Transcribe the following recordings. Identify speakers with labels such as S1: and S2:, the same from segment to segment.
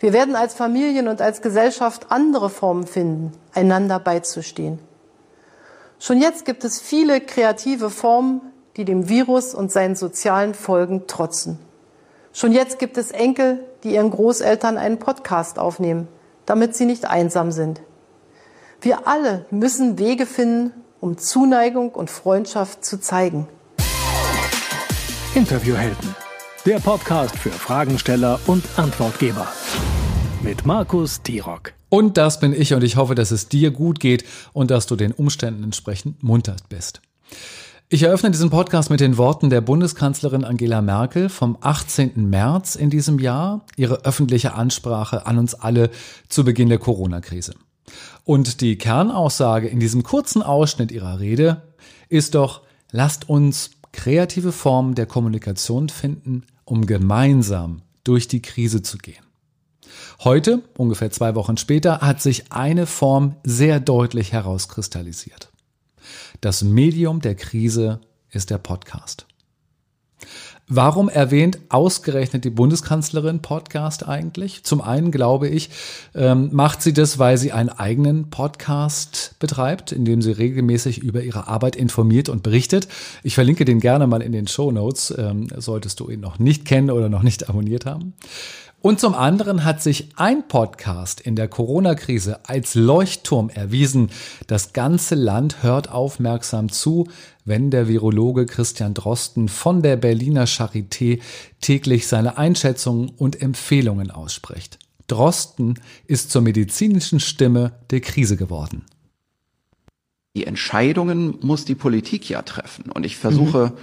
S1: Wir werden als Familien und als Gesellschaft andere Formen finden, einander beizustehen. Schon jetzt gibt es viele kreative Formen, die dem Virus und seinen sozialen Folgen trotzen. Schon jetzt gibt es Enkel, die ihren Großeltern einen Podcast aufnehmen, damit sie nicht einsam sind. Wir alle müssen Wege finden, um Zuneigung und Freundschaft zu zeigen.
S2: Interviewhelden, der Podcast für Fragensteller und Antwortgeber mit Markus Tirock.
S3: Und das bin ich und ich hoffe, dass es dir gut geht und dass du den Umständen entsprechend munter bist. Ich eröffne diesen Podcast mit den Worten der Bundeskanzlerin Angela Merkel vom 18. März in diesem Jahr, ihre öffentliche Ansprache an uns alle zu Beginn der Corona-Krise. Und die Kernaussage in diesem kurzen Ausschnitt ihrer Rede ist doch, lasst uns kreative Formen der Kommunikation finden, um gemeinsam durch die Krise zu gehen. Heute, ungefähr zwei Wochen später, hat sich eine Form sehr deutlich herauskristallisiert. Das Medium der Krise ist der Podcast. Warum erwähnt ausgerechnet die Bundeskanzlerin Podcast eigentlich? Zum einen glaube ich, ähm, macht sie das, weil sie einen eigenen Podcast betreibt, in dem sie regelmäßig über ihre Arbeit informiert und berichtet. Ich verlinke den gerne mal in den Show Notes, ähm, solltest du ihn noch nicht kennen oder noch nicht abonniert haben. Und zum anderen hat sich ein Podcast in der Corona-Krise als Leuchtturm erwiesen. Das ganze Land hört aufmerksam zu, wenn der Virologe Christian Drosten von der Berliner Charité täglich seine Einschätzungen und Empfehlungen ausspricht. Drosten ist zur medizinischen Stimme der Krise geworden.
S4: Die Entscheidungen muss die Politik ja treffen. Und ich versuche, mhm.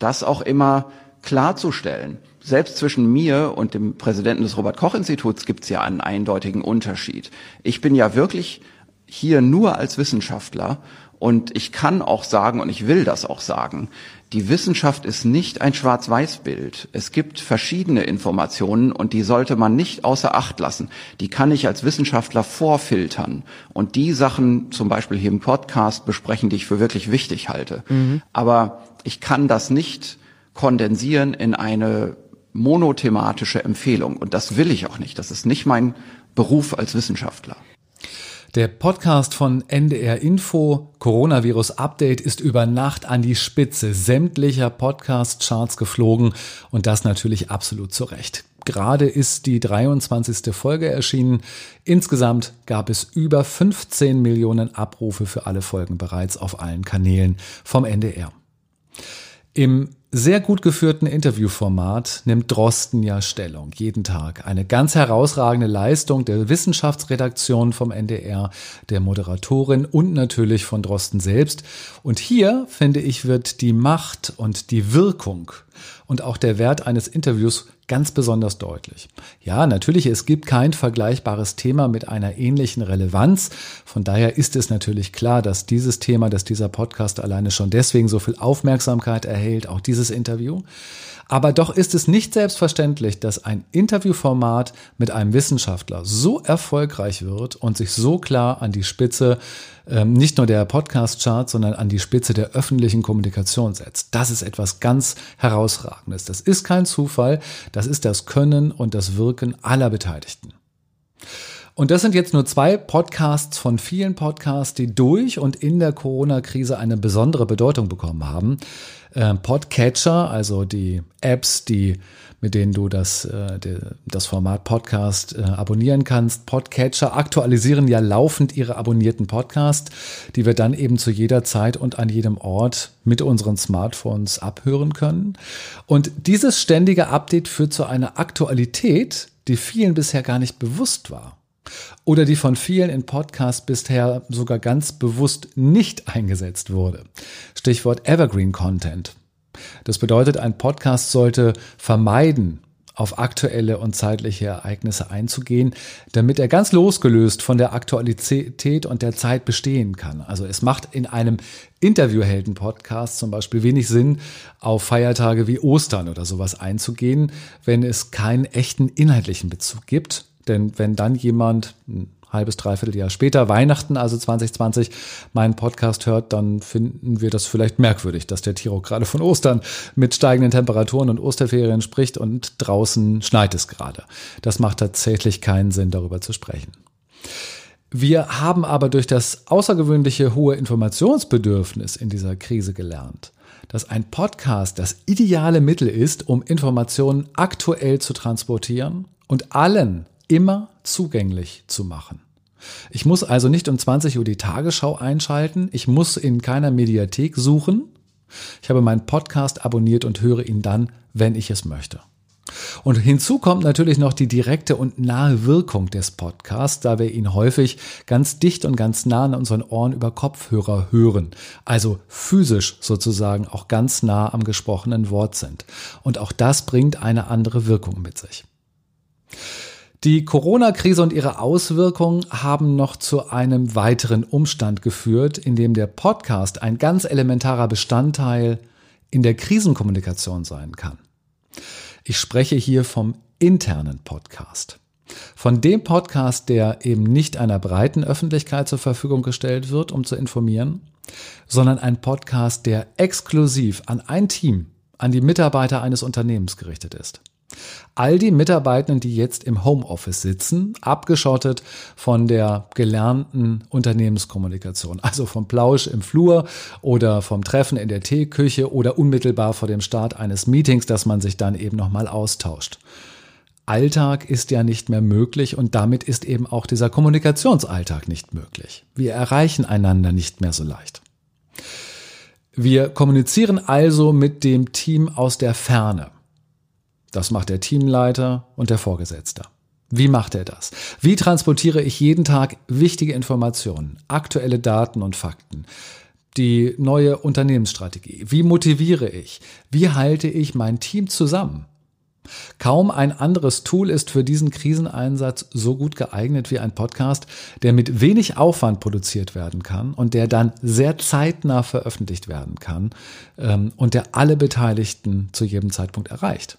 S4: das auch immer klarzustellen selbst zwischen mir und dem Präsidenten des Robert Koch Instituts gibt es ja einen eindeutigen Unterschied. Ich bin ja wirklich hier nur als Wissenschaftler und ich kann auch sagen, und ich will das auch sagen, die Wissenschaft ist nicht ein Schwarz-Weiß-Bild. Es gibt verschiedene Informationen und die sollte man nicht außer Acht lassen. Die kann ich als Wissenschaftler vorfiltern und die Sachen zum Beispiel hier im Podcast besprechen, die ich für wirklich wichtig halte. Mhm. Aber ich kann das nicht kondensieren in eine monothematische Empfehlung. Und das will ich auch nicht. Das ist nicht mein Beruf als Wissenschaftler.
S3: Der Podcast von NDR Info Coronavirus Update ist über Nacht an die Spitze sämtlicher Podcast-Charts geflogen und das natürlich absolut zu Recht. Gerade ist die 23. Folge erschienen. Insgesamt gab es über 15 Millionen Abrufe für alle Folgen bereits auf allen Kanälen vom NDR. Im sehr gut geführten Interviewformat nimmt Drosten ja Stellung, jeden Tag. Eine ganz herausragende Leistung der Wissenschaftsredaktion vom NDR, der Moderatorin und natürlich von Drosten selbst. Und hier, finde ich, wird die Macht und die Wirkung und auch der Wert eines Interviews ganz besonders deutlich. Ja, natürlich, es gibt kein vergleichbares Thema mit einer ähnlichen Relevanz. Von daher ist es natürlich klar, dass dieses Thema, dass dieser Podcast alleine schon deswegen so viel Aufmerksamkeit erhält, auch dieses Interview. Aber doch ist es nicht selbstverständlich, dass ein Interviewformat mit einem Wissenschaftler so erfolgreich wird und sich so klar an die Spitze nicht nur der Podcast-Chart, sondern an die Spitze der öffentlichen Kommunikation setzt. Das ist etwas ganz Herausragendes. Das ist kein Zufall, das ist das Können und das Wirken aller Beteiligten. Und das sind jetzt nur zwei Podcasts von vielen Podcasts, die durch und in der Corona-Krise eine besondere Bedeutung bekommen haben. Ähm, Podcatcher, also die Apps, die mit denen du das, äh, das Format Podcast äh, abonnieren kannst. Podcatcher aktualisieren ja laufend ihre abonnierten Podcasts, die wir dann eben zu jeder Zeit und an jedem Ort mit unseren Smartphones abhören können. Und dieses ständige Update führt zu einer Aktualität, die vielen bisher gar nicht bewusst war oder die von vielen in Podcasts bisher sogar ganz bewusst nicht eingesetzt wurde. Stichwort Evergreen Content. Das bedeutet, ein Podcast sollte vermeiden, auf aktuelle und zeitliche Ereignisse einzugehen, damit er ganz losgelöst von der Aktualität und der Zeit bestehen kann. Also es macht in einem Interviewhelden-Podcast zum Beispiel wenig Sinn, auf Feiertage wie Ostern oder sowas einzugehen, wenn es keinen echten inhaltlichen Bezug gibt denn wenn dann jemand, ein halbes, dreiviertel Jahr später, Weihnachten, also 2020, meinen Podcast hört, dann finden wir das vielleicht merkwürdig, dass der Tiro gerade von Ostern mit steigenden Temperaturen und Osterferien spricht und draußen schneit es gerade. Das macht tatsächlich keinen Sinn, darüber zu sprechen. Wir haben aber durch das außergewöhnliche hohe Informationsbedürfnis in dieser Krise gelernt, dass ein Podcast das ideale Mittel ist, um Informationen aktuell zu transportieren und allen immer zugänglich zu machen. Ich muss also nicht um 20 Uhr die Tagesschau einschalten, ich muss in keiner Mediathek suchen. Ich habe meinen Podcast abonniert und höre ihn dann, wenn ich es möchte. Und hinzu kommt natürlich noch die direkte und nahe Wirkung des Podcasts, da wir ihn häufig ganz dicht und ganz nah an unseren Ohren über Kopfhörer hören, also physisch sozusagen auch ganz nah am gesprochenen Wort sind. Und auch das bringt eine andere Wirkung mit sich. Die Corona-Krise und ihre Auswirkungen haben noch zu einem weiteren Umstand geführt, in dem der Podcast ein ganz elementarer Bestandteil in der Krisenkommunikation sein kann. Ich spreche hier vom internen Podcast. Von dem Podcast, der eben nicht einer breiten Öffentlichkeit zur Verfügung gestellt wird, um zu informieren, sondern ein Podcast, der exklusiv an ein Team, an die Mitarbeiter eines Unternehmens gerichtet ist. All die Mitarbeitenden, die jetzt im Homeoffice sitzen, abgeschottet von der gelernten Unternehmenskommunikation, also vom Plausch im Flur oder vom Treffen in der Teeküche oder unmittelbar vor dem Start eines Meetings, dass man sich dann eben nochmal austauscht. Alltag ist ja nicht mehr möglich und damit ist eben auch dieser Kommunikationsalltag nicht möglich. Wir erreichen einander nicht mehr so leicht. Wir kommunizieren also mit dem Team aus der Ferne. Das macht der Teamleiter und der Vorgesetzte. Wie macht er das? Wie transportiere ich jeden Tag wichtige Informationen, aktuelle Daten und Fakten? Die neue Unternehmensstrategie. Wie motiviere ich? Wie halte ich mein Team zusammen? Kaum ein anderes Tool ist für diesen Kriseneinsatz so gut geeignet wie ein Podcast, der mit wenig Aufwand produziert werden kann und der dann sehr zeitnah veröffentlicht werden kann ähm, und der alle Beteiligten zu jedem Zeitpunkt erreicht.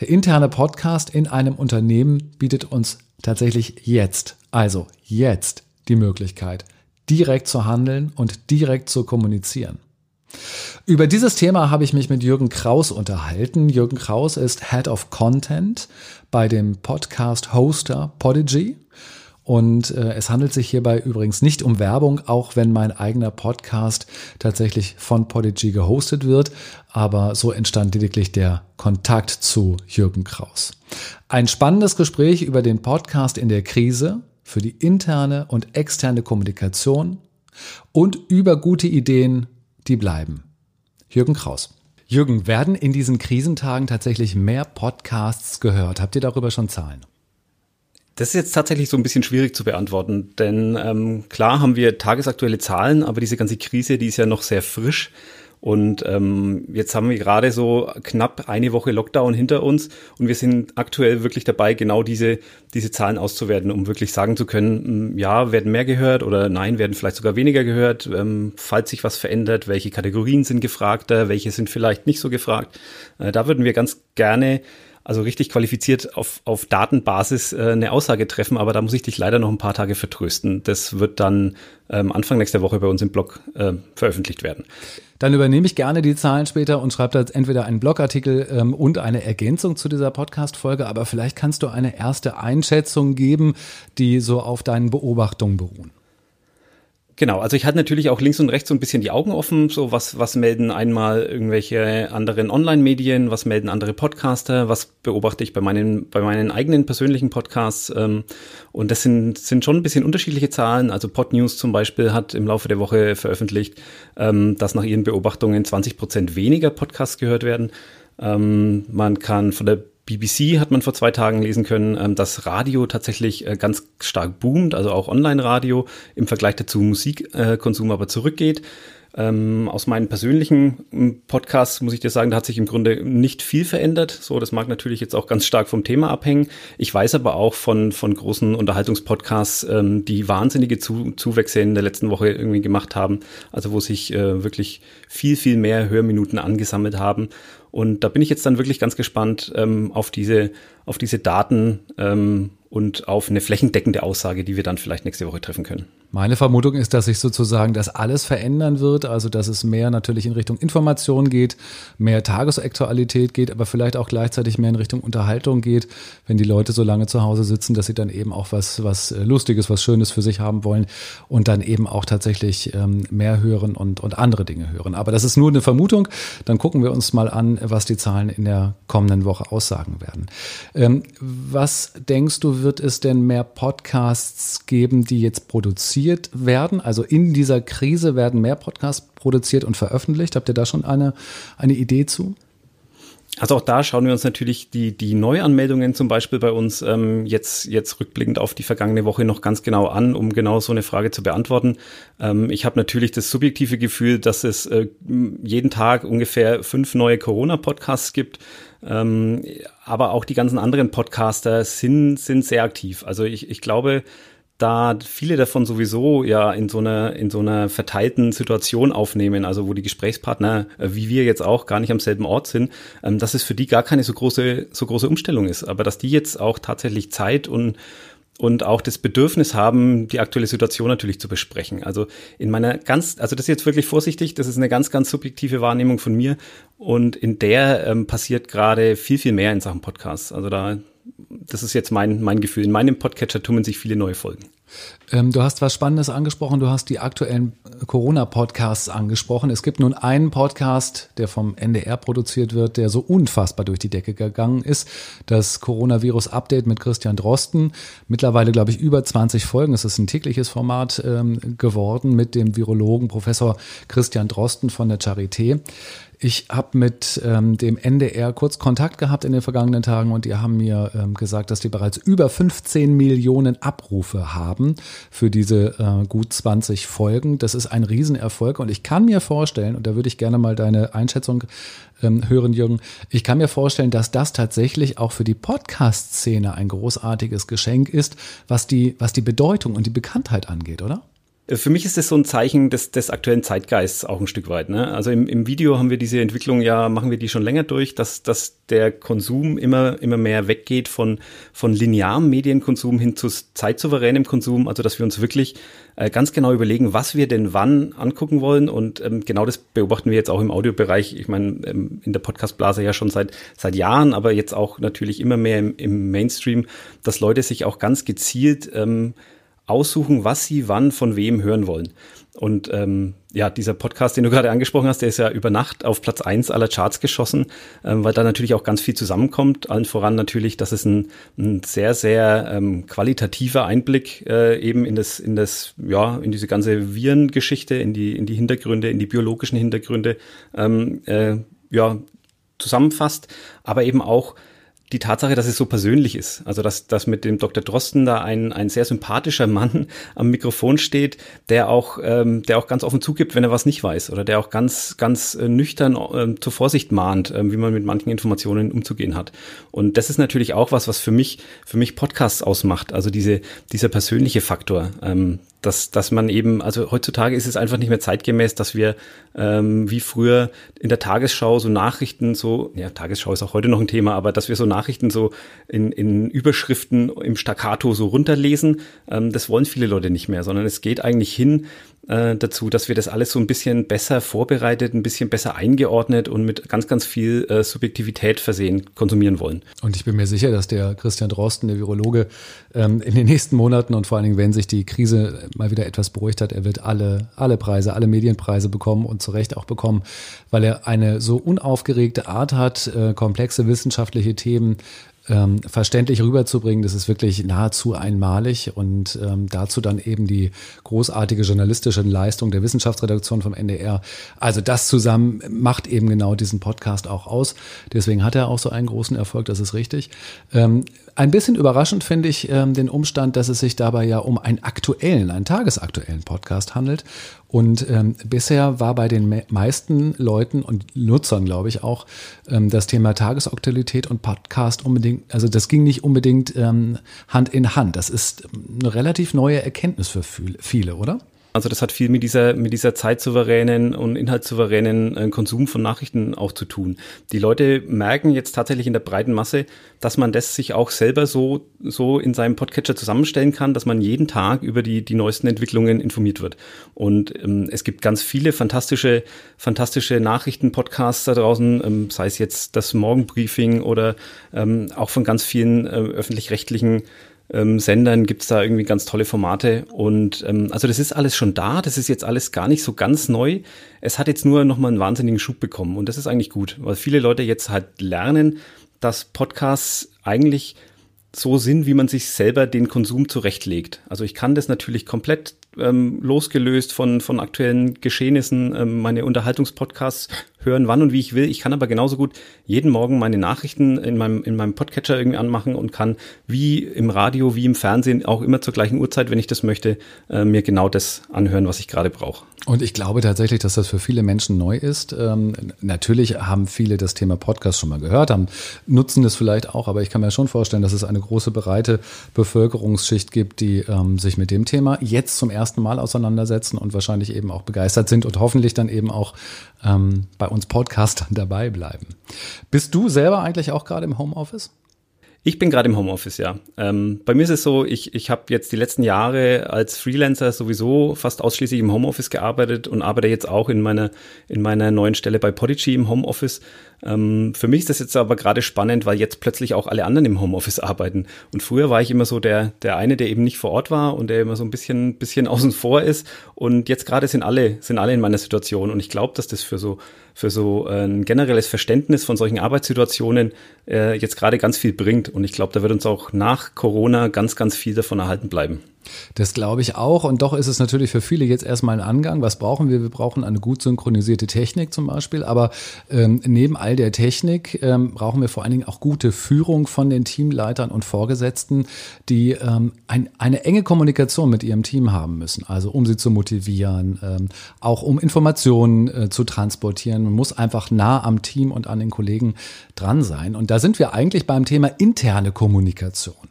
S3: Der interne Podcast in einem Unternehmen bietet uns tatsächlich jetzt, also jetzt die Möglichkeit, direkt zu handeln und direkt zu kommunizieren. Über dieses Thema habe ich mich mit Jürgen Kraus unterhalten. Jürgen Kraus ist Head of Content bei dem Podcast-Hoster Podigy. Und äh, es handelt sich hierbei übrigens nicht um Werbung, auch wenn mein eigener Podcast tatsächlich von Podigy gehostet wird. Aber so entstand lediglich der Kontakt zu Jürgen Kraus. Ein spannendes Gespräch über den Podcast in der Krise für die interne und externe Kommunikation und über gute Ideen, die bleiben. Jürgen Kraus. Jürgen, werden in diesen Krisentagen tatsächlich mehr Podcasts gehört? Habt ihr darüber schon Zahlen?
S5: Das ist jetzt tatsächlich so ein bisschen schwierig zu beantworten, denn ähm, klar haben wir tagesaktuelle Zahlen, aber diese ganze Krise, die ist ja noch sehr frisch. Und ähm, jetzt haben wir gerade so knapp eine Woche Lockdown hinter uns und wir sind aktuell wirklich dabei, genau diese, diese Zahlen auszuwerten, um wirklich sagen zu können, hm, ja, werden mehr gehört oder nein, werden vielleicht sogar weniger gehört, ähm, falls sich was verändert, welche Kategorien sind gefragter, welche sind vielleicht nicht so gefragt. Äh, da würden wir ganz gerne also richtig qualifiziert auf, auf Datenbasis äh, eine Aussage treffen, aber da muss ich dich leider noch ein paar Tage vertrösten. Das wird dann ähm, Anfang nächster Woche bei uns im Blog äh, veröffentlicht werden.
S3: Dann übernehme ich gerne die Zahlen später und schreibe da entweder einen Blogartikel ähm, und eine Ergänzung zu dieser Podcast-Folge, aber vielleicht kannst du eine erste Einschätzung geben, die so auf deinen Beobachtungen beruhen.
S5: Genau, also ich hatte natürlich auch links und rechts so ein bisschen die Augen offen, so was, was melden einmal irgendwelche anderen Online-Medien, was melden andere Podcaster, was beobachte ich bei meinen, bei meinen eigenen persönlichen Podcasts. Ähm, und das sind, sind schon ein bisschen unterschiedliche Zahlen. Also Podnews zum Beispiel hat im Laufe der Woche veröffentlicht, ähm, dass nach ihren Beobachtungen 20 Prozent weniger Podcasts gehört werden. Ähm, man kann von der BBC hat man vor zwei Tagen lesen können, ähm, dass Radio tatsächlich äh, ganz stark boomt, also auch Online-Radio im Vergleich dazu Musikkonsum aber zurückgeht. Ähm, aus meinen persönlichen ähm, Podcasts muss ich dir sagen, da hat sich im Grunde nicht viel verändert. So, das mag natürlich jetzt auch ganz stark vom Thema abhängen. Ich weiß aber auch von, von großen Unterhaltungspodcasts, ähm, die wahnsinnige Zu Zuwächse in der letzten Woche irgendwie gemacht haben. Also wo sich äh, wirklich viel, viel mehr Hörminuten angesammelt haben. Und da bin ich jetzt dann wirklich ganz gespannt ähm, auf diese, auf diese Daten ähm, und auf eine flächendeckende Aussage, die wir dann vielleicht nächste Woche treffen können.
S3: Meine Vermutung ist, dass sich sozusagen das alles verändern wird, also dass es mehr natürlich in Richtung Information geht, mehr Tagesaktualität geht, aber vielleicht auch gleichzeitig mehr in Richtung Unterhaltung geht, wenn die Leute so lange zu Hause sitzen, dass sie dann eben auch was, was Lustiges, was Schönes für sich haben wollen und dann eben auch tatsächlich ähm, mehr hören und, und andere Dinge hören. Aber das ist nur eine Vermutung. Dann gucken wir uns mal an, was die Zahlen in der kommenden Woche aussagen werden. Ähm, was denkst du, wird es denn mehr Podcasts geben, die jetzt produziert werden? Also in dieser Krise werden mehr Podcasts produziert und veröffentlicht. Habt ihr da schon eine, eine Idee zu?
S5: Also auch da schauen wir uns natürlich die, die Neuanmeldungen zum Beispiel bei uns ähm, jetzt, jetzt rückblickend auf die vergangene Woche noch ganz genau an, um genau so eine Frage zu beantworten. Ähm, ich habe natürlich das subjektive Gefühl, dass es äh, jeden Tag ungefähr fünf neue Corona-Podcasts gibt. Ähm, aber auch die ganzen anderen Podcaster sind, sind sehr aktiv. Also ich, ich glaube, da viele davon sowieso ja in so einer in so einer verteilten Situation aufnehmen, also wo die Gesprächspartner äh, wie wir jetzt auch gar nicht am selben Ort sind, ähm, dass es für die gar keine so große so große Umstellung ist, aber dass die jetzt auch tatsächlich Zeit und und auch das Bedürfnis haben, die aktuelle Situation natürlich zu besprechen. Also in meiner ganz, also das ist jetzt wirklich vorsichtig, das ist eine ganz, ganz subjektive Wahrnehmung von mir und in der ähm, passiert gerade viel, viel mehr in Sachen Podcasts. Also da, das ist jetzt mein, mein Gefühl. In meinem Podcatcher tummeln sich viele neue Folgen.
S3: Ähm, du hast was Spannendes angesprochen. Du hast die aktuellen Corona-Podcasts angesprochen. Es gibt nun einen Podcast, der vom NDR produziert wird, der so unfassbar durch die Decke gegangen ist. Das Coronavirus-Update mit Christian Drosten. Mittlerweile, glaube ich, über 20 Folgen. Es ist ein tägliches Format ähm, geworden mit dem Virologen Professor Christian Drosten von der Charité. Ich habe mit ähm, dem NDR kurz Kontakt gehabt in den vergangenen Tagen und die haben mir ähm, gesagt, dass die bereits über 15 Millionen Abrufe haben für diese äh, gut 20 Folgen. Das ist ein Riesenerfolg und ich kann mir vorstellen, und da würde ich gerne mal deine Einschätzung ähm, hören, Jürgen, ich kann mir vorstellen, dass das tatsächlich auch für die Podcast-Szene ein großartiges Geschenk ist, was die, was die Bedeutung und die Bekanntheit angeht, oder?
S5: Äh, für mich ist das so ein Zeichen des, des aktuellen Zeitgeists auch ein Stück weit. Ne? Also im, im Video haben wir diese Entwicklung ja, machen wir die schon länger durch, dass, dass der Konsum immer, immer mehr weggeht von, von linearem Medienkonsum hin zu zeitsouveränem Konsum. Also dass wir uns wirklich äh, ganz genau überlegen, was wir denn wann angucken wollen. Und ähm, genau das beobachten wir jetzt auch im Audiobereich. Ich meine, ähm, in der Podcastblase ja schon seit, seit Jahren, aber jetzt auch natürlich immer mehr im, im Mainstream, dass Leute sich auch ganz gezielt ähm, aussuchen, was sie wann von wem hören wollen. Und ähm, ja, dieser Podcast, den du gerade angesprochen hast, der ist ja über Nacht auf Platz eins aller Charts geschossen, ähm, weil da natürlich auch ganz viel zusammenkommt. Allen voran natürlich, dass es ein, ein sehr, sehr ähm, qualitativer Einblick äh, eben in das, in das, ja, in diese ganze Virengeschichte, in die, in die Hintergründe, in die biologischen Hintergründe, ähm, äh, ja, zusammenfasst, aber eben auch die Tatsache, dass es so persönlich ist. Also, dass, dass mit dem Dr. Drosten da ein, ein sehr sympathischer Mann am Mikrofon steht, der auch, ähm, der auch ganz offen zugibt, wenn er was nicht weiß oder der auch ganz, ganz äh, nüchtern äh, zur Vorsicht mahnt, äh, wie man mit manchen Informationen umzugehen hat. Und das ist natürlich auch was, was für mich, für mich Podcasts ausmacht. Also diese, dieser persönliche Faktor, ähm, dass, dass man eben, also heutzutage ist es einfach nicht mehr zeitgemäß, dass wir ähm, wie früher in der Tagesschau so Nachrichten so, ja, Tagesschau ist auch heute noch ein Thema, aber dass wir so Nachrichten so in, in Überschriften im Staccato so runterlesen, ähm, das wollen viele Leute nicht mehr, sondern es geht eigentlich hin äh, dazu, dass wir das alles so ein bisschen besser vorbereitet, ein bisschen besser eingeordnet und mit ganz, ganz viel äh, Subjektivität versehen konsumieren wollen.
S3: Und ich bin mir sicher, dass der Christian Drosten, der Virologe, ähm, in den nächsten Monaten und vor allen Dingen, wenn sich die Krise mal wieder etwas beruhigt hat, er wird alle, alle Preise, alle Medienpreise bekommen und zu Recht auch bekommen, weil er eine so unaufgeregte Art hat, äh, komplexe wissenschaftliche Themen ähm, verständlich rüberzubringen, das ist wirklich nahezu einmalig und ähm, dazu dann eben die großartige journalistische Leistung der Wissenschaftsredaktion vom NDR. Also das zusammen macht eben genau diesen Podcast auch aus. Deswegen hat er auch so einen großen Erfolg, das ist richtig. Ähm, ein bisschen überraschend finde ich ähm, den Umstand, dass es sich dabei ja um einen aktuellen, einen tagesaktuellen Podcast handelt und ähm, bisher war bei den me meisten Leuten und Nutzern, glaube ich, auch ähm, das Thema Tagesaktualität und Podcast unbedingt, also das ging nicht unbedingt ähm, Hand in Hand. Das ist eine relativ neue Erkenntnis für viele, oder?
S5: Also das hat viel mit dieser, mit dieser zeitsouveränen und inhaltssouveränen äh, Konsum von Nachrichten auch zu tun. Die Leute merken jetzt tatsächlich in der breiten Masse, dass man das sich auch selber so, so in seinem Podcatcher zusammenstellen kann, dass man jeden Tag über die, die neuesten Entwicklungen informiert wird. Und ähm, es gibt ganz viele fantastische, fantastische Nachrichten-Podcasts da draußen, ähm, sei es jetzt das Morgenbriefing oder ähm, auch von ganz vielen äh, öffentlich-rechtlichen ähm, Sendern gibt's da irgendwie ganz tolle Formate. Und ähm, also das ist alles schon da, das ist jetzt alles gar nicht so ganz neu. Es hat jetzt nur nochmal einen wahnsinnigen Schub bekommen und das ist eigentlich gut, weil viele Leute jetzt halt lernen, dass Podcasts eigentlich so sind, wie man sich selber den Konsum zurechtlegt. Also ich kann das natürlich komplett ähm, losgelöst von, von aktuellen Geschehnissen, ähm, meine Unterhaltungspodcasts hören, wann und wie ich will. Ich kann aber genauso gut jeden Morgen meine Nachrichten in meinem, in meinem Podcatcher irgendwie anmachen und kann wie im Radio, wie im Fernsehen auch immer zur gleichen Uhrzeit, wenn ich das möchte, äh, mir genau das anhören, was ich gerade brauche.
S3: Und ich glaube tatsächlich, dass das für viele Menschen neu ist. Ähm, natürlich haben viele das Thema Podcast schon mal gehört, haben, nutzen es vielleicht auch, aber ich kann mir schon vorstellen, dass es eine große breite Bevölkerungsschicht gibt, die ähm, sich mit dem Thema jetzt zum ersten Mal auseinandersetzen und wahrscheinlich eben auch begeistert sind und hoffentlich dann eben auch ähm, bei uns Podcastern dabei bleiben. Bist du selber eigentlich auch gerade im Homeoffice?
S5: Ich bin gerade im Homeoffice, ja. Ähm, bei mir ist es so, ich, ich habe jetzt die letzten Jahre als Freelancer sowieso fast ausschließlich im Homeoffice gearbeitet und arbeite jetzt auch in meiner, in meiner neuen Stelle bei Podigy im Homeoffice. Ähm, für mich ist das jetzt aber gerade spannend, weil jetzt plötzlich auch alle anderen im Homeoffice arbeiten. Und früher war ich immer so der, der eine, der eben nicht vor Ort war und der immer so ein bisschen, bisschen außen vor ist. Und jetzt gerade sind alle, sind alle in meiner Situation. Und ich glaube, dass das für so, für so äh, ein generelles Verständnis von solchen Arbeitssituationen äh, jetzt gerade ganz viel bringt. Und ich glaube, da wird uns auch nach Corona ganz, ganz viel davon erhalten bleiben.
S3: Das glaube ich auch. Und doch ist es natürlich für viele jetzt erstmal ein Angang. Was brauchen wir? Wir brauchen eine gut synchronisierte Technik zum Beispiel. Aber ähm, neben all der Technik ähm, brauchen wir vor allen Dingen auch gute Führung von den Teamleitern und Vorgesetzten, die ähm, ein, eine enge Kommunikation mit ihrem Team haben müssen. Also um sie zu motivieren, ähm, auch um Informationen äh, zu transportieren. Man muss einfach nah am Team und an den Kollegen dran sein. Und da sind wir eigentlich beim Thema interne Kommunikation.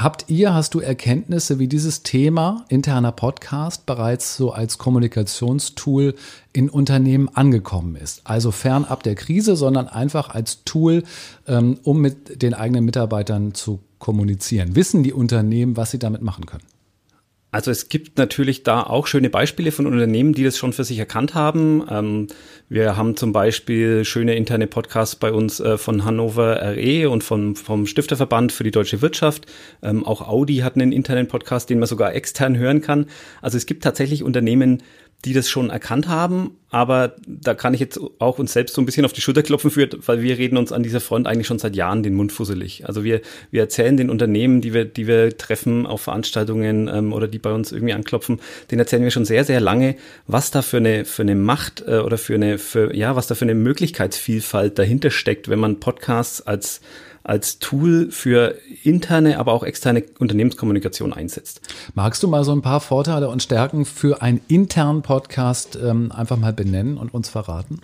S3: Habt ihr, hast du Erkenntnisse, wie dieses Thema interner Podcast bereits so als Kommunikationstool in Unternehmen angekommen ist? Also fernab der Krise, sondern einfach als Tool, ähm, um mit den eigenen Mitarbeitern zu kommunizieren. Wissen die Unternehmen, was sie damit machen können?
S5: Also es gibt natürlich da auch schöne Beispiele von Unternehmen, die das schon für sich erkannt haben. Ähm, wir haben zum Beispiel schöne interne Podcasts bei uns äh, von Hannover RE und vom, vom Stifterverband für die deutsche Wirtschaft. Ähm, auch Audi hat einen internen Podcast, den man sogar extern hören kann. Also es gibt tatsächlich Unternehmen, die das schon erkannt haben, aber da kann ich jetzt auch uns selbst so ein bisschen auf die Schulter klopfen für, weil wir reden uns an dieser Front eigentlich schon seit Jahren den Mund fusselig. Also wir, wir erzählen den Unternehmen, die wir, die wir treffen auf Veranstaltungen ähm, oder die bei uns irgendwie anklopfen, den erzählen wir schon sehr, sehr lange, was da für eine, für eine Macht äh, oder für eine, für, ja, was da für eine Möglichkeitsvielfalt dahinter steckt, wenn man Podcasts als als Tool für interne, aber auch externe Unternehmenskommunikation einsetzt.
S3: Magst du mal so ein paar Vorteile und Stärken für einen internen Podcast ähm, einfach mal benennen und uns verraten?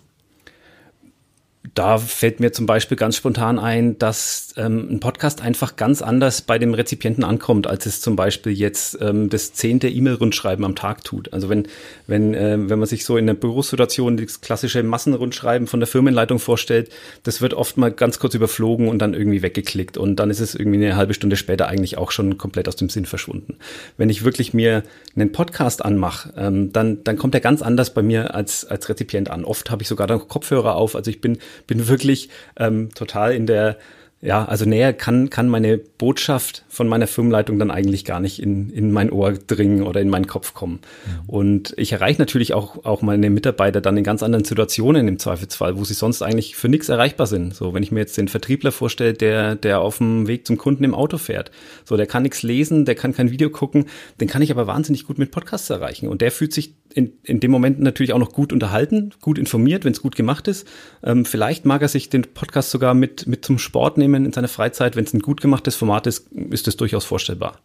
S5: Da fällt mir zum Beispiel ganz spontan ein, dass ähm, ein Podcast einfach ganz anders bei dem Rezipienten ankommt, als es zum Beispiel jetzt ähm, das zehnte E-Mail-Rundschreiben am Tag tut. Also wenn, wenn, äh, wenn man sich so in der Bürosituation das klassische Massenrundschreiben von der Firmenleitung vorstellt, das wird oft mal ganz kurz überflogen und dann irgendwie weggeklickt und dann ist es irgendwie eine halbe Stunde später eigentlich auch schon komplett aus dem Sinn verschwunden. Wenn ich wirklich mir einen Podcast anmache, ähm, dann, dann kommt er ganz anders bei mir als, als Rezipient an. Oft habe ich sogar dann Kopfhörer auf, also ich bin bin wirklich ähm, total in der ja, also näher kann, kann meine Botschaft von meiner Firmenleitung dann eigentlich gar nicht in, in mein Ohr dringen oder in meinen Kopf kommen. Mhm. Und ich erreiche natürlich auch, auch meine Mitarbeiter dann in ganz anderen Situationen im Zweifelsfall, wo sie sonst eigentlich für nichts erreichbar sind. So, wenn ich mir jetzt den Vertriebler vorstelle, der, der auf dem Weg zum Kunden im Auto fährt. So, der kann nichts lesen, der kann kein Video gucken, den kann ich aber wahnsinnig gut mit Podcasts erreichen. Und der fühlt sich in, in dem Moment natürlich auch noch gut unterhalten, gut informiert, wenn es gut gemacht ist. Ähm, vielleicht mag er sich den Podcast sogar mit, mit zum Sport nehmen in seiner Freizeit. Wenn es ein gut gemachtes Format ist, ist das durchaus vorstellbar.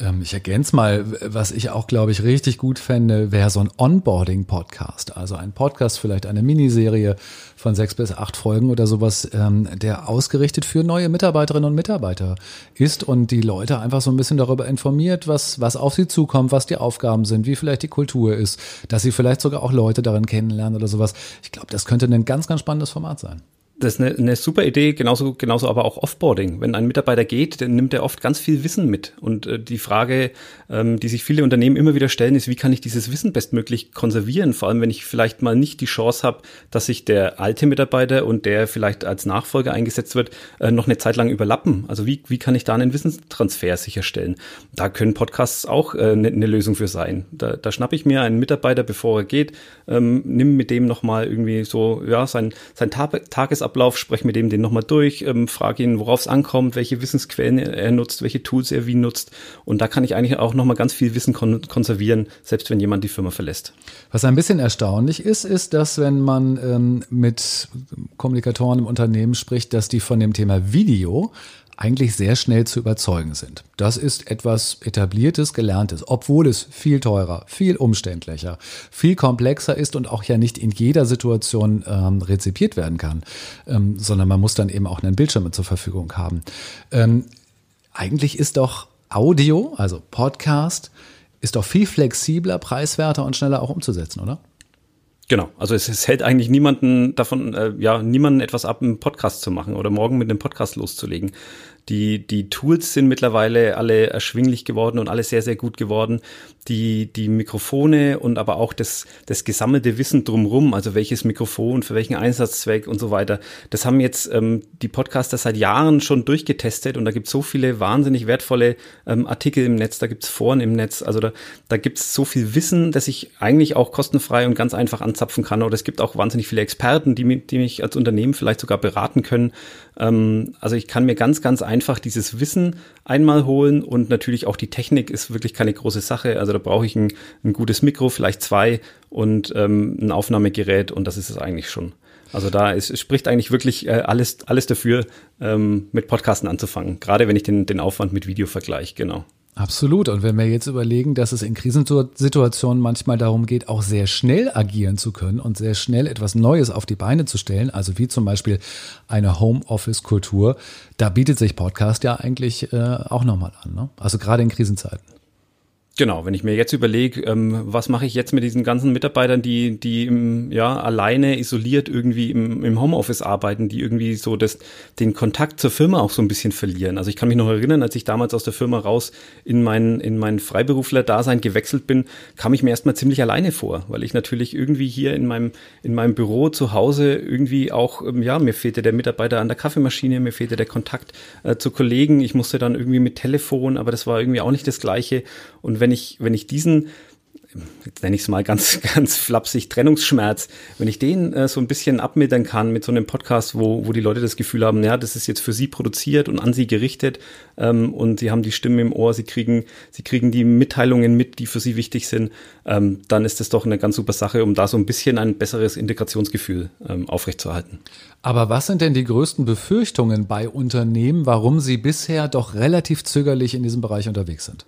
S3: Ähm, ich ergänze mal, was ich auch, glaube ich, richtig gut fände, wäre so ein Onboarding-Podcast. Also ein Podcast, vielleicht eine Miniserie von sechs bis acht Folgen oder sowas, ähm, der ausgerichtet für neue Mitarbeiterinnen und Mitarbeiter ist und die Leute einfach so ein bisschen darüber informiert, was, was auf sie zukommt, was die Aufgaben sind, wie vielleicht die Kultur ist, dass sie vielleicht sogar auch Leute darin kennenlernen oder sowas. Ich glaube, das könnte ein ganz, ganz spannendes Format sein.
S5: Das ist eine, eine super Idee, genauso, genauso aber auch Offboarding. Wenn ein Mitarbeiter geht, dann nimmt er oft ganz viel Wissen mit. Und äh, die Frage, ähm, die sich viele Unternehmen immer wieder stellen, ist, wie kann ich dieses Wissen bestmöglich konservieren? Vor allem, wenn ich vielleicht mal nicht die Chance habe, dass sich der alte Mitarbeiter und der vielleicht als Nachfolger eingesetzt wird, äh, noch eine Zeit lang überlappen. Also wie, wie kann ich da einen Wissenstransfer sicherstellen? Da können Podcasts auch äh, eine, eine Lösung für sein. Da, da schnappe ich mir einen Mitarbeiter, bevor er geht, ähm, nimm mit dem nochmal irgendwie so, ja, sein, sein Tag Tagesablauf, spreche mit dem den nochmal durch, ähm, frage ihn, worauf es ankommt, welche Wissensquellen er, nutzt, welche Tools er wie nutzt. Und da kann ich eigentlich auch nochmal ganz viel Wissen kon konservieren, selbst wenn jemand die Firma verlässt.
S3: Was ein bisschen erstaunlich ist, ist, dass wenn man ähm, mit Kommunikatoren im Unternehmen spricht, dass die von dem Thema Video eigentlich sehr schnell zu überzeugen sind. Das ist etwas etabliertes, gelerntes, obwohl es viel teurer, viel umständlicher, viel komplexer ist und auch ja nicht in jeder Situation ähm, rezipiert werden kann, ähm, sondern man muss dann eben auch einen Bildschirm zur Verfügung haben. Ähm, eigentlich ist doch Audio, also Podcast, ist doch viel flexibler, preiswerter und schneller auch umzusetzen, oder?
S5: Genau, also es, es hält eigentlich niemanden davon, äh, ja, niemanden etwas ab, einen Podcast zu machen oder morgen mit einem Podcast loszulegen. Die, die Tools sind mittlerweile alle erschwinglich geworden und alle sehr, sehr gut geworden. Die, die Mikrofone und aber auch das, das gesammelte Wissen drumrum, also welches Mikrofon, für welchen Einsatzzweck und so weiter, das haben jetzt ähm, die Podcaster seit Jahren schon durchgetestet und da gibt es so viele wahnsinnig wertvolle ähm, Artikel im Netz, da gibt es Foren im Netz, also da, da gibt es so viel Wissen, dass ich eigentlich auch kostenfrei und ganz einfach anzapfen kann. Oder es gibt auch wahnsinnig viele Experten, die, die mich als Unternehmen vielleicht sogar beraten können. Ähm, also ich kann mir ganz, ganz einfach dieses Wissen einmal holen und natürlich auch die Technik ist wirklich keine große Sache. Also da brauche ich ein, ein gutes Mikro, vielleicht zwei und ähm, ein Aufnahmegerät und das ist es eigentlich schon. Also da ist, spricht eigentlich wirklich äh, alles, alles dafür, ähm, mit Podcasten anzufangen. Gerade wenn ich den, den Aufwand mit Video vergleiche, genau.
S3: Absolut. Und wenn wir jetzt überlegen, dass es in Krisensituationen manchmal darum geht, auch sehr schnell agieren zu können und sehr schnell etwas Neues auf die Beine zu stellen, also wie zum Beispiel eine Homeoffice-Kultur, da bietet sich Podcast ja eigentlich äh, auch nochmal an. Ne? Also gerade in Krisenzeiten.
S5: Genau, wenn ich mir jetzt überlege, ähm, was mache ich jetzt mit diesen ganzen Mitarbeitern, die, die im, ja, alleine isoliert irgendwie im, im Homeoffice arbeiten, die irgendwie so das, den Kontakt zur Firma auch so ein bisschen verlieren. Also ich kann mich noch erinnern, als ich damals aus der Firma raus in mein, in mein Freiberufler-Dasein gewechselt bin, kam ich mir erstmal ziemlich alleine vor, weil ich natürlich irgendwie hier in meinem, in meinem Büro zu Hause irgendwie auch, ähm, ja, mir fehlte der Mitarbeiter an der Kaffeemaschine, mir fehlte der Kontakt äh, zu Kollegen, ich musste dann irgendwie mit Telefon, aber das war irgendwie auch nicht das Gleiche. Und wenn ich, wenn ich diesen, jetzt nenne ich es mal ganz, ganz flapsig, Trennungsschmerz, wenn ich den äh, so ein bisschen abmildern kann mit so einem Podcast, wo, wo die Leute das Gefühl haben, ja, das ist jetzt für sie produziert und an sie gerichtet ähm, und sie haben die Stimme im Ohr, sie kriegen, sie kriegen die Mitteilungen mit, die für sie wichtig sind, ähm, dann ist das doch eine ganz super Sache, um da so ein bisschen ein besseres Integrationsgefühl ähm, aufrechtzuerhalten.
S3: Aber was sind denn die größten Befürchtungen bei Unternehmen, warum sie bisher doch relativ zögerlich in diesem Bereich unterwegs sind?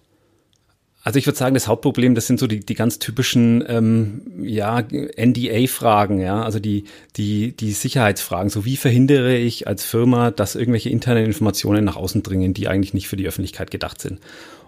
S5: Also ich würde sagen, das Hauptproblem, das sind so die, die ganz typischen ähm, ja, NDA-Fragen, ja, also die, die, die Sicherheitsfragen. So wie verhindere ich als Firma, dass irgendwelche internen Informationen nach außen dringen, die eigentlich nicht für die Öffentlichkeit gedacht sind.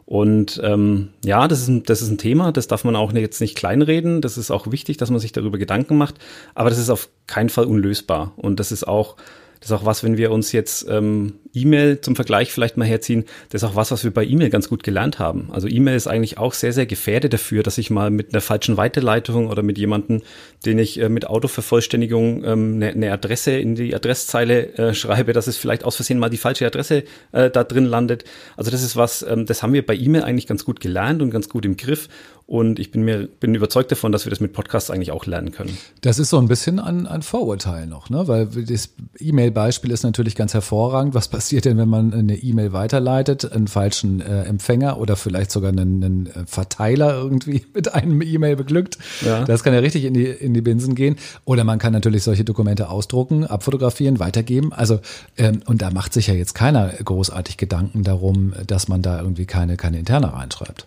S5: Und ähm, ja, das ist, das ist ein Thema, das darf man auch jetzt nicht kleinreden. Das ist auch wichtig, dass man sich darüber Gedanken macht. Aber das ist auf keinen Fall unlösbar. Und das ist auch das ist auch was, wenn wir uns jetzt ähm, E-Mail zum Vergleich vielleicht mal herziehen, das ist auch was, was wir bei E-Mail ganz gut gelernt haben. Also E-Mail ist eigentlich auch sehr, sehr gefährdet dafür, dass ich mal mit einer falschen Weiterleitung oder mit jemandem, den ich äh, mit Autovervollständigung ähm, eine, eine Adresse in die Adresszeile äh, schreibe, dass es vielleicht aus Versehen mal die falsche Adresse äh, da drin landet. Also das ist was, ähm, das haben wir bei E-Mail eigentlich ganz gut gelernt und ganz gut im Griff. Und ich bin mir bin überzeugt davon, dass wir das mit Podcasts eigentlich auch lernen können.
S3: Das ist so ein bisschen ein, ein Vorurteil noch, ne? Weil das E-Mail E-Mail-Beispiel ist natürlich ganz hervorragend. Was passiert denn, wenn man eine E-Mail weiterleitet, einen falschen äh, Empfänger oder vielleicht sogar einen, einen äh, Verteiler irgendwie mit einem E-Mail beglückt? Ja. Das kann ja richtig in die, in die Binsen gehen. Oder man kann natürlich solche Dokumente ausdrucken, abfotografieren, weitergeben. Also, ähm, und da macht sich ja jetzt keiner großartig Gedanken darum, dass man da irgendwie keine, keine Interne reinschreibt.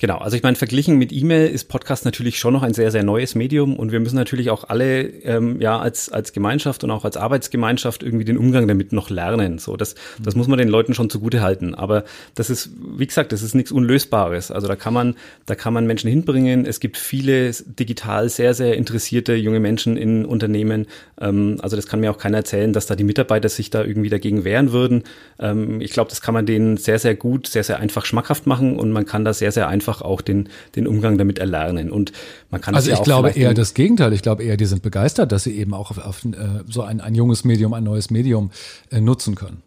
S5: Genau, also ich meine, verglichen mit E-Mail ist Podcast natürlich schon noch ein sehr, sehr neues Medium und wir müssen natürlich auch alle ähm, ja als, als Gemeinschaft und auch als Arbeitsgemeinschaft irgendwie den Umgang damit noch lernen. So, das, das muss man den Leuten schon zugute halten. Aber das ist, wie gesagt, das ist nichts Unlösbares. Also da kann man, da kann man Menschen hinbringen. Es gibt viele digital sehr, sehr interessierte junge Menschen in Unternehmen. Ähm, also das kann mir auch keiner erzählen, dass da die Mitarbeiter sich da irgendwie dagegen wehren würden. Ähm, ich glaube, das kann man denen sehr, sehr gut, sehr, sehr einfach schmackhaft machen und man kann da sehr, sehr einfach einfach auch den, den Umgang damit erlernen. Und man kann
S3: Also
S5: ich
S3: ja glaube eher das Gegenteil. Ich glaube eher, die sind begeistert, dass sie eben auch auf, auf äh, so ein, ein junges Medium, ein neues Medium äh, nutzen können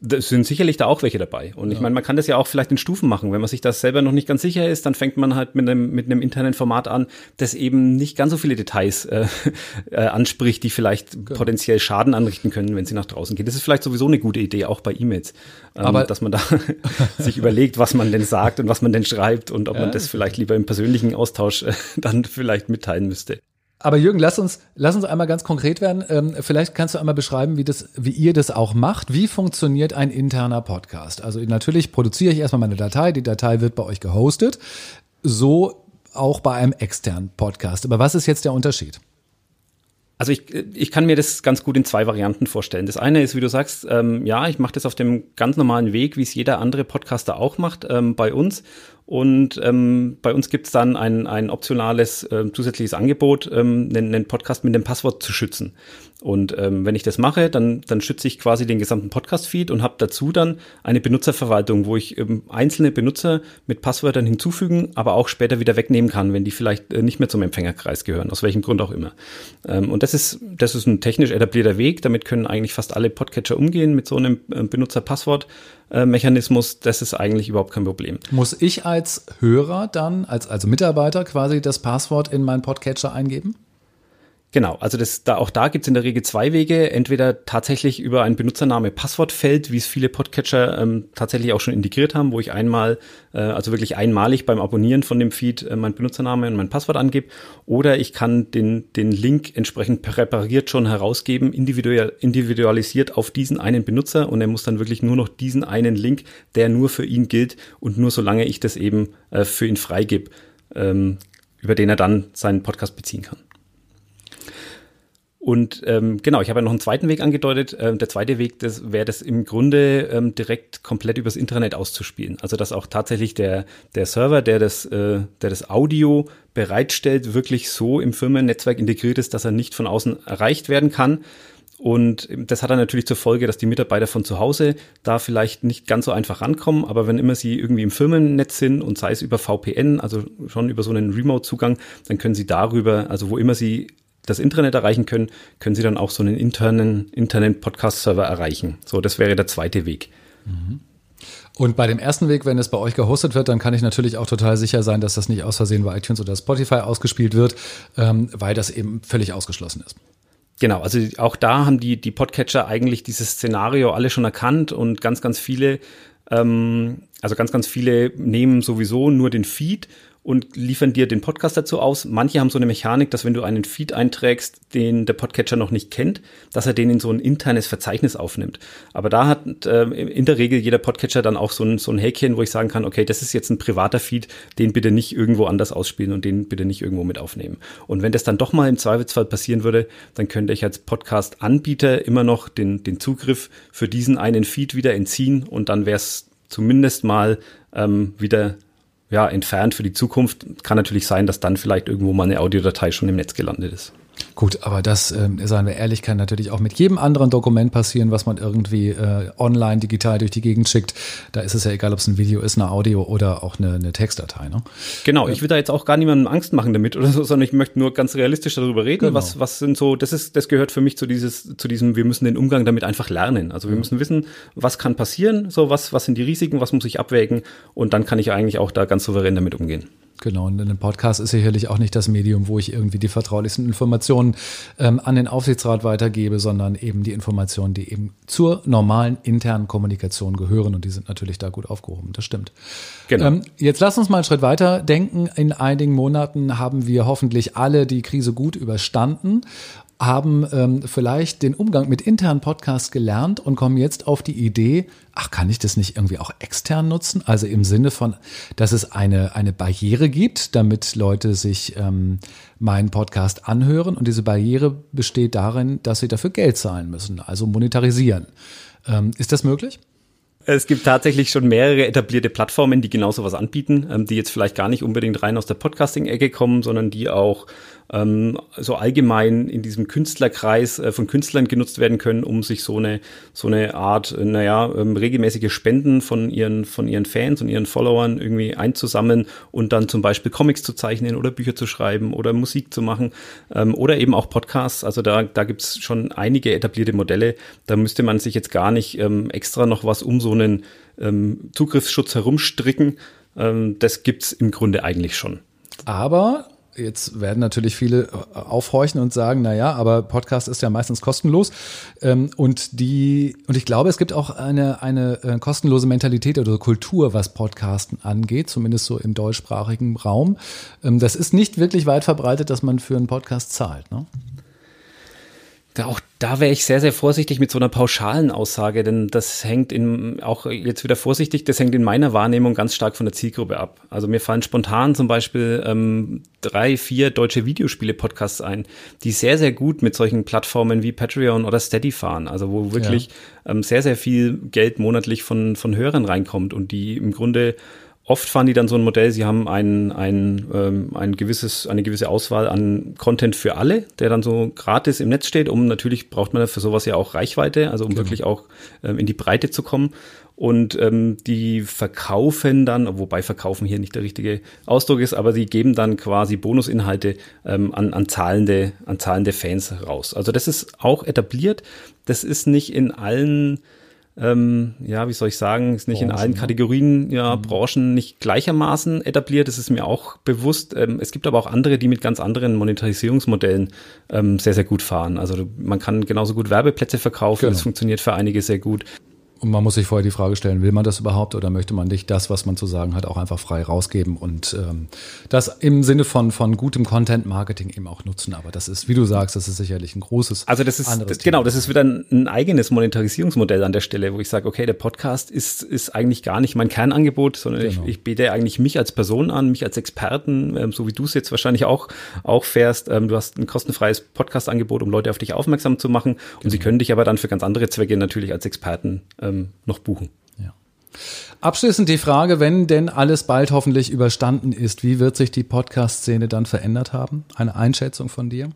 S5: das sind sicherlich da auch welche dabei. Und ich meine, man kann das ja auch vielleicht in Stufen machen. Wenn man sich das selber noch nicht ganz sicher ist, dann fängt man halt mit einem, mit einem internen Format an, das eben nicht ganz so viele Details äh, äh, anspricht, die vielleicht genau. potenziell Schaden anrichten können, wenn sie nach draußen gehen. Das ist vielleicht sowieso eine gute Idee, auch bei E-Mails. Ähm, Aber dass man da sich überlegt, was man denn sagt und was man denn schreibt und ob ja, man das vielleicht lieber im persönlichen Austausch äh, dann vielleicht mitteilen müsste.
S3: Aber Jürgen, lass uns, lass uns einmal ganz konkret werden. Ähm, vielleicht kannst du einmal beschreiben, wie das, wie ihr das auch macht. Wie funktioniert ein interner Podcast? Also natürlich produziere ich erstmal meine Datei. Die Datei wird bei euch gehostet. So auch bei einem externen Podcast. Aber was ist jetzt der Unterschied?
S5: Also ich, ich kann mir das ganz gut in zwei Varianten vorstellen. Das eine ist, wie du sagst, ähm, ja, ich mache das auf dem ganz normalen Weg, wie es jeder andere Podcaster auch macht, ähm, bei uns. Und ähm, bei uns gibt's dann ein, ein optionales äh, zusätzliches Angebot, ähm, einen, einen Podcast mit dem Passwort zu schützen. Und ähm, wenn ich das mache, dann, dann schütze ich quasi den gesamten Podcast-Feed und habe dazu dann eine Benutzerverwaltung, wo ich ähm, einzelne Benutzer mit Passwörtern hinzufügen, aber auch später wieder wegnehmen kann, wenn die vielleicht äh, nicht mehr zum Empfängerkreis gehören, aus welchem Grund auch immer. Ähm, und das ist, das ist ein technisch etablierter Weg. Damit können eigentlich fast alle Podcatcher umgehen mit so einem äh, Benutzer-Passwort-Mechanismus. Das ist eigentlich überhaupt kein Problem.
S3: Muss ich als Hörer dann, als also Mitarbeiter quasi das Passwort in meinen Podcatcher eingeben?
S5: Genau, also das, da, auch da gibt's in der Regel zwei Wege. Entweder tatsächlich über ein Benutzername-Passwortfeld, wie es viele Podcatcher ähm, tatsächlich auch schon integriert haben, wo ich einmal, äh, also wirklich einmalig beim Abonnieren von dem Feed äh, mein Benutzername und mein Passwort angebe. Oder ich kann den, den Link entsprechend präpariert schon herausgeben, individuell, individualisiert auf diesen einen Benutzer und er muss dann wirklich nur noch diesen einen Link, der nur für ihn gilt und nur solange ich das eben äh, für ihn freigib, ähm, über den er dann seinen Podcast beziehen kann. Und ähm, genau, ich habe ja noch einen zweiten Weg angedeutet. Ähm, der zweite Weg, das wäre das im Grunde ähm, direkt komplett übers Internet auszuspielen. Also dass auch tatsächlich der, der Server, der das, äh, der das Audio bereitstellt, wirklich so im Firmennetzwerk integriert ist, dass er nicht von außen erreicht werden kann. Und das hat dann natürlich zur Folge, dass die Mitarbeiter von zu Hause da vielleicht nicht ganz so einfach rankommen, aber wenn immer sie irgendwie im Firmennetz sind und sei es über VPN, also schon über so einen Remote-Zugang, dann können sie darüber, also wo immer sie das Intranet erreichen können, können Sie dann auch so einen internen, internen Podcast-Server erreichen. So, das wäre der zweite Weg.
S3: Mhm. Und bei dem ersten Weg, wenn es bei euch gehostet wird, dann kann ich natürlich auch total sicher sein, dass das nicht aus Versehen bei iTunes oder Spotify ausgespielt wird, ähm, weil das eben völlig ausgeschlossen ist.
S5: Genau, also auch da haben die, die Podcatcher eigentlich dieses Szenario alle schon erkannt und ganz, ganz viele, ähm, also ganz, ganz viele nehmen sowieso nur den Feed und liefern dir den Podcast dazu aus. Manche haben so eine Mechanik, dass wenn du einen Feed einträgst, den der Podcatcher noch nicht kennt, dass er den in so ein internes Verzeichnis aufnimmt. Aber da hat äh, in der Regel jeder Podcatcher dann auch so ein, so ein Häkchen, wo ich sagen kann, okay, das ist jetzt ein privater Feed, den bitte nicht irgendwo anders ausspielen und den bitte nicht irgendwo mit aufnehmen. Und wenn das dann doch mal im Zweifelsfall passieren würde, dann könnte ich als Podcast-Anbieter immer noch den, den Zugriff für diesen einen Feed wieder entziehen und dann wäre es zumindest mal ähm, wieder ja, entfernt für die Zukunft. Kann natürlich sein, dass dann vielleicht irgendwo mal eine Audiodatei schon im Netz gelandet ist.
S3: Gut, aber das, äh, sagen wir ehrlich, kann natürlich auch mit jedem anderen Dokument passieren, was man irgendwie äh, online, digital durch die Gegend schickt. Da ist es ja egal, ob es ein Video ist, eine Audio oder auch eine, eine Textdatei. Ne?
S5: Genau, ich will da jetzt auch gar niemandem Angst machen damit oder so, sondern ich möchte nur ganz realistisch darüber reden. Genau. Was, was sind so, das ist, das gehört für mich zu dieses, zu diesem, wir müssen den Umgang damit einfach lernen. Also wir mhm. müssen wissen, was kann passieren, so was, was sind die Risiken, was muss ich abwägen und dann kann ich eigentlich auch da ganz souverän damit umgehen.
S3: Genau, und ein Podcast ist sicherlich auch nicht das Medium, wo ich irgendwie die vertraulichsten Informationen ähm, an den Aufsichtsrat weitergebe, sondern eben die Informationen, die eben zur normalen internen Kommunikation gehören und die sind natürlich da gut aufgehoben. Das stimmt. Genau. Ähm, jetzt lass uns mal einen Schritt weiter denken. In einigen Monaten haben wir hoffentlich alle die Krise gut überstanden haben ähm, vielleicht den Umgang mit internen Podcasts gelernt und kommen jetzt auf die Idee, ach, kann ich das nicht irgendwie auch extern nutzen? Also im Sinne von, dass es eine, eine Barriere gibt, damit Leute sich ähm, meinen Podcast anhören. Und diese Barriere besteht darin, dass sie dafür Geld zahlen müssen, also monetarisieren. Ähm, ist das möglich?
S5: Es gibt tatsächlich schon mehrere etablierte Plattformen, die genau sowas anbieten, ähm, die jetzt vielleicht gar nicht unbedingt rein aus der Podcasting-Ecke kommen, sondern die auch ähm, so allgemein in diesem Künstlerkreis äh, von Künstlern genutzt werden können, um sich so eine so eine Art, äh, naja, ähm, regelmäßige Spenden von ihren von ihren Fans und ihren Followern irgendwie einzusammeln und dann zum Beispiel Comics zu zeichnen oder Bücher zu schreiben oder Musik zu machen ähm, oder eben auch Podcasts. Also da da gibt's schon einige etablierte Modelle. Da müsste man sich jetzt gar nicht ähm, extra noch was um so einen ähm, Zugriffsschutz herumstricken. Ähm, das gibt's im Grunde eigentlich schon.
S3: Aber Jetzt werden natürlich viele äh, aufhorchen und sagen, na ja, aber Podcast ist ja meistens kostenlos. Ähm, und die, und ich glaube, es gibt auch eine, eine äh, kostenlose Mentalität oder Kultur, was Podcasten angeht, zumindest so im deutschsprachigen Raum. Ähm, das ist nicht wirklich weit verbreitet, dass man für einen Podcast zahlt. Ne?
S5: Auch da wäre ich sehr, sehr vorsichtig mit so einer pauschalen Aussage, denn das hängt in, auch jetzt wieder vorsichtig, das hängt in meiner Wahrnehmung ganz stark von der Zielgruppe ab. Also mir fallen spontan zum Beispiel ähm, drei, vier deutsche Videospiele-Podcasts ein, die sehr, sehr gut mit solchen Plattformen wie Patreon oder Steady fahren. Also wo wirklich ja. ähm, sehr, sehr viel Geld monatlich von, von Hörern reinkommt und die im Grunde oft fahren die dann so ein Modell, sie haben ein, ein, ähm, ein gewisses, eine gewisse Auswahl an Content für alle, der dann so gratis im Netz steht. Um natürlich braucht man für sowas ja auch Reichweite, also um genau. wirklich auch ähm, in die Breite zu kommen. Und ähm, die verkaufen dann, wobei verkaufen hier nicht der richtige Ausdruck ist, aber sie geben dann quasi Bonusinhalte ähm, an, an, zahlende, an zahlende Fans raus. Also das ist auch etabliert. Das ist nicht in allen ähm, ja, wie soll ich sagen, ist nicht Branchen, in allen ne? Kategorien, ja, mhm. Branchen nicht gleichermaßen etabliert. Das ist mir auch bewusst. Ähm, es gibt aber auch andere, die mit ganz anderen Monetarisierungsmodellen ähm, sehr, sehr gut fahren. Also man kann genauso gut Werbeplätze verkaufen. Genau. Das funktioniert für einige sehr gut.
S3: Und man muss sich vorher die Frage stellen, will man das überhaupt oder möchte man nicht das, was man zu sagen hat, auch einfach frei rausgeben und ähm, das im Sinne von, von gutem Content-Marketing eben auch nutzen. Aber das ist, wie du sagst, das ist sicherlich ein großes.
S5: Also das ist, das, genau, das ist wieder ein, ein, eigenes Monetarisierungsmodell an der Stelle, wo ich sage, okay, der Podcast ist, ist eigentlich gar nicht mein Kernangebot, sondern genau. ich, ich biete eigentlich mich als Person an, mich als Experten, ähm, so wie du es jetzt wahrscheinlich auch, auch fährst. Ähm, du hast ein kostenfreies Podcast-Angebot, um Leute auf dich aufmerksam zu machen. Und genau. sie können dich aber dann für ganz andere Zwecke natürlich als Experten äh, ähm, noch buchen.
S3: Ja. Abschließend die Frage, wenn denn alles bald hoffentlich überstanden ist, wie wird sich die Podcast-Szene dann verändert haben? Eine Einschätzung von dir?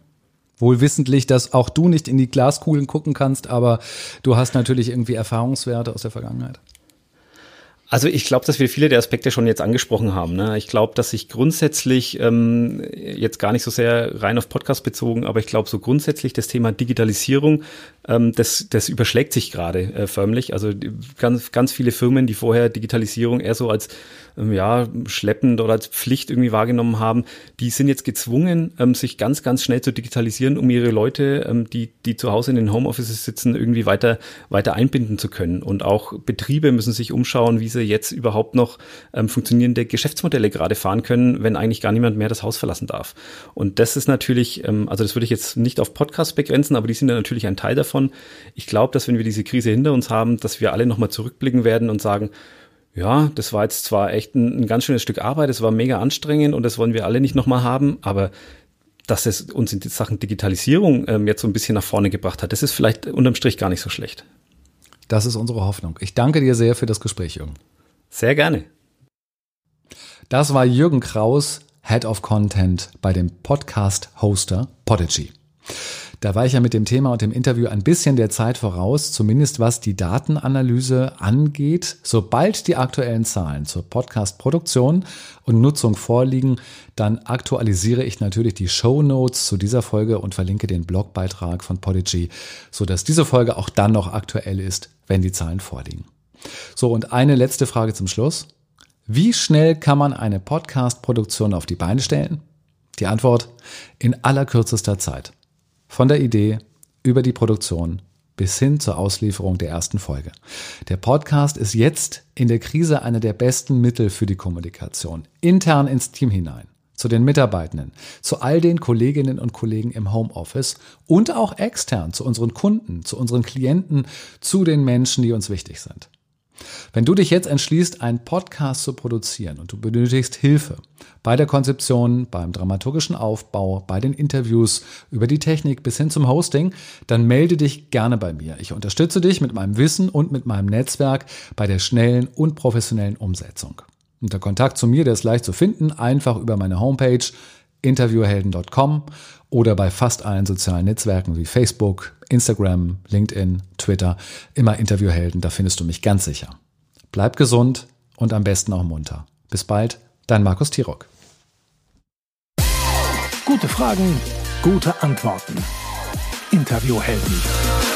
S3: Wohl wissentlich, dass auch du nicht in die Glaskugeln gucken kannst, aber du hast natürlich irgendwie Erfahrungswerte aus der Vergangenheit.
S5: Also ich glaube, dass wir viele der Aspekte schon jetzt angesprochen haben. Ne? Ich glaube, dass sich grundsätzlich, ähm, jetzt gar nicht so sehr rein auf Podcast bezogen, aber ich glaube so grundsätzlich das Thema Digitalisierung, ähm, das, das überschlägt sich gerade äh, förmlich. Also ganz, ganz viele Firmen, die vorher Digitalisierung eher so als ähm, ja, schleppend oder als Pflicht irgendwie wahrgenommen haben, die sind jetzt gezwungen, ähm, sich ganz, ganz schnell zu digitalisieren, um ihre Leute, ähm, die, die zu Hause in den Homeoffices sitzen, irgendwie weiter, weiter einbinden zu können. Und auch Betriebe müssen sich umschauen, wie sie jetzt überhaupt noch ähm, funktionierende Geschäftsmodelle gerade fahren können, wenn eigentlich gar niemand mehr das Haus verlassen darf. Und das ist natürlich, ähm, also das würde ich jetzt nicht auf Podcasts begrenzen, aber die sind ja natürlich ein Teil davon. Ich glaube, dass wenn wir diese Krise hinter uns haben, dass wir alle nochmal zurückblicken werden und sagen, ja, das war jetzt zwar echt ein, ein ganz schönes Stück Arbeit, es war mega anstrengend und das wollen wir alle nicht nochmal haben, aber dass es uns in Sachen Digitalisierung ähm, jetzt so ein bisschen nach vorne gebracht hat, das ist vielleicht unterm Strich gar nicht so schlecht.
S3: Das ist unsere Hoffnung. Ich danke dir sehr für das Gespräch, Jürgen.
S5: Sehr gerne.
S3: Das war Jürgen Kraus, Head of Content bei dem Podcast-Hoster Podigy. Da war ich ja mit dem Thema und dem Interview ein bisschen der Zeit voraus, zumindest was die Datenanalyse angeht. Sobald die aktuellen Zahlen zur Podcast-Produktion und Nutzung vorliegen, dann aktualisiere ich natürlich die Show Notes zu dieser Folge und verlinke den Blogbeitrag von Podigy, sodass diese Folge auch dann noch aktuell ist, wenn die Zahlen vorliegen. So, und eine letzte Frage zum Schluss. Wie schnell kann man eine Podcast-Produktion auf die Beine stellen? Die Antwort in allerkürzester Zeit. Von der Idee über die Produktion bis hin zur Auslieferung der ersten Folge. Der Podcast ist jetzt in der Krise einer der besten Mittel für die Kommunikation. Intern ins Team hinein, zu den Mitarbeitenden, zu all den Kolleginnen und Kollegen im Homeoffice und auch extern zu unseren Kunden, zu unseren Klienten, zu den Menschen, die uns wichtig sind. Wenn du dich jetzt entschließt, einen Podcast zu produzieren und du benötigst Hilfe bei der Konzeption, beim dramaturgischen Aufbau, bei den Interviews, über die Technik bis hin zum Hosting, dann melde dich gerne bei mir. Ich unterstütze dich mit meinem Wissen und mit meinem Netzwerk bei der schnellen und professionellen Umsetzung. Und der Kontakt zu mir, der ist leicht zu finden, einfach über meine Homepage interviewhelden.com oder bei fast allen sozialen Netzwerken wie Facebook, Instagram, LinkedIn, Twitter, immer Interviewhelden, da findest du mich ganz sicher. Bleib gesund und am besten auch munter. Bis bald, dein Markus Tirock.
S2: Gute Fragen, gute Antworten. Interviewhelden.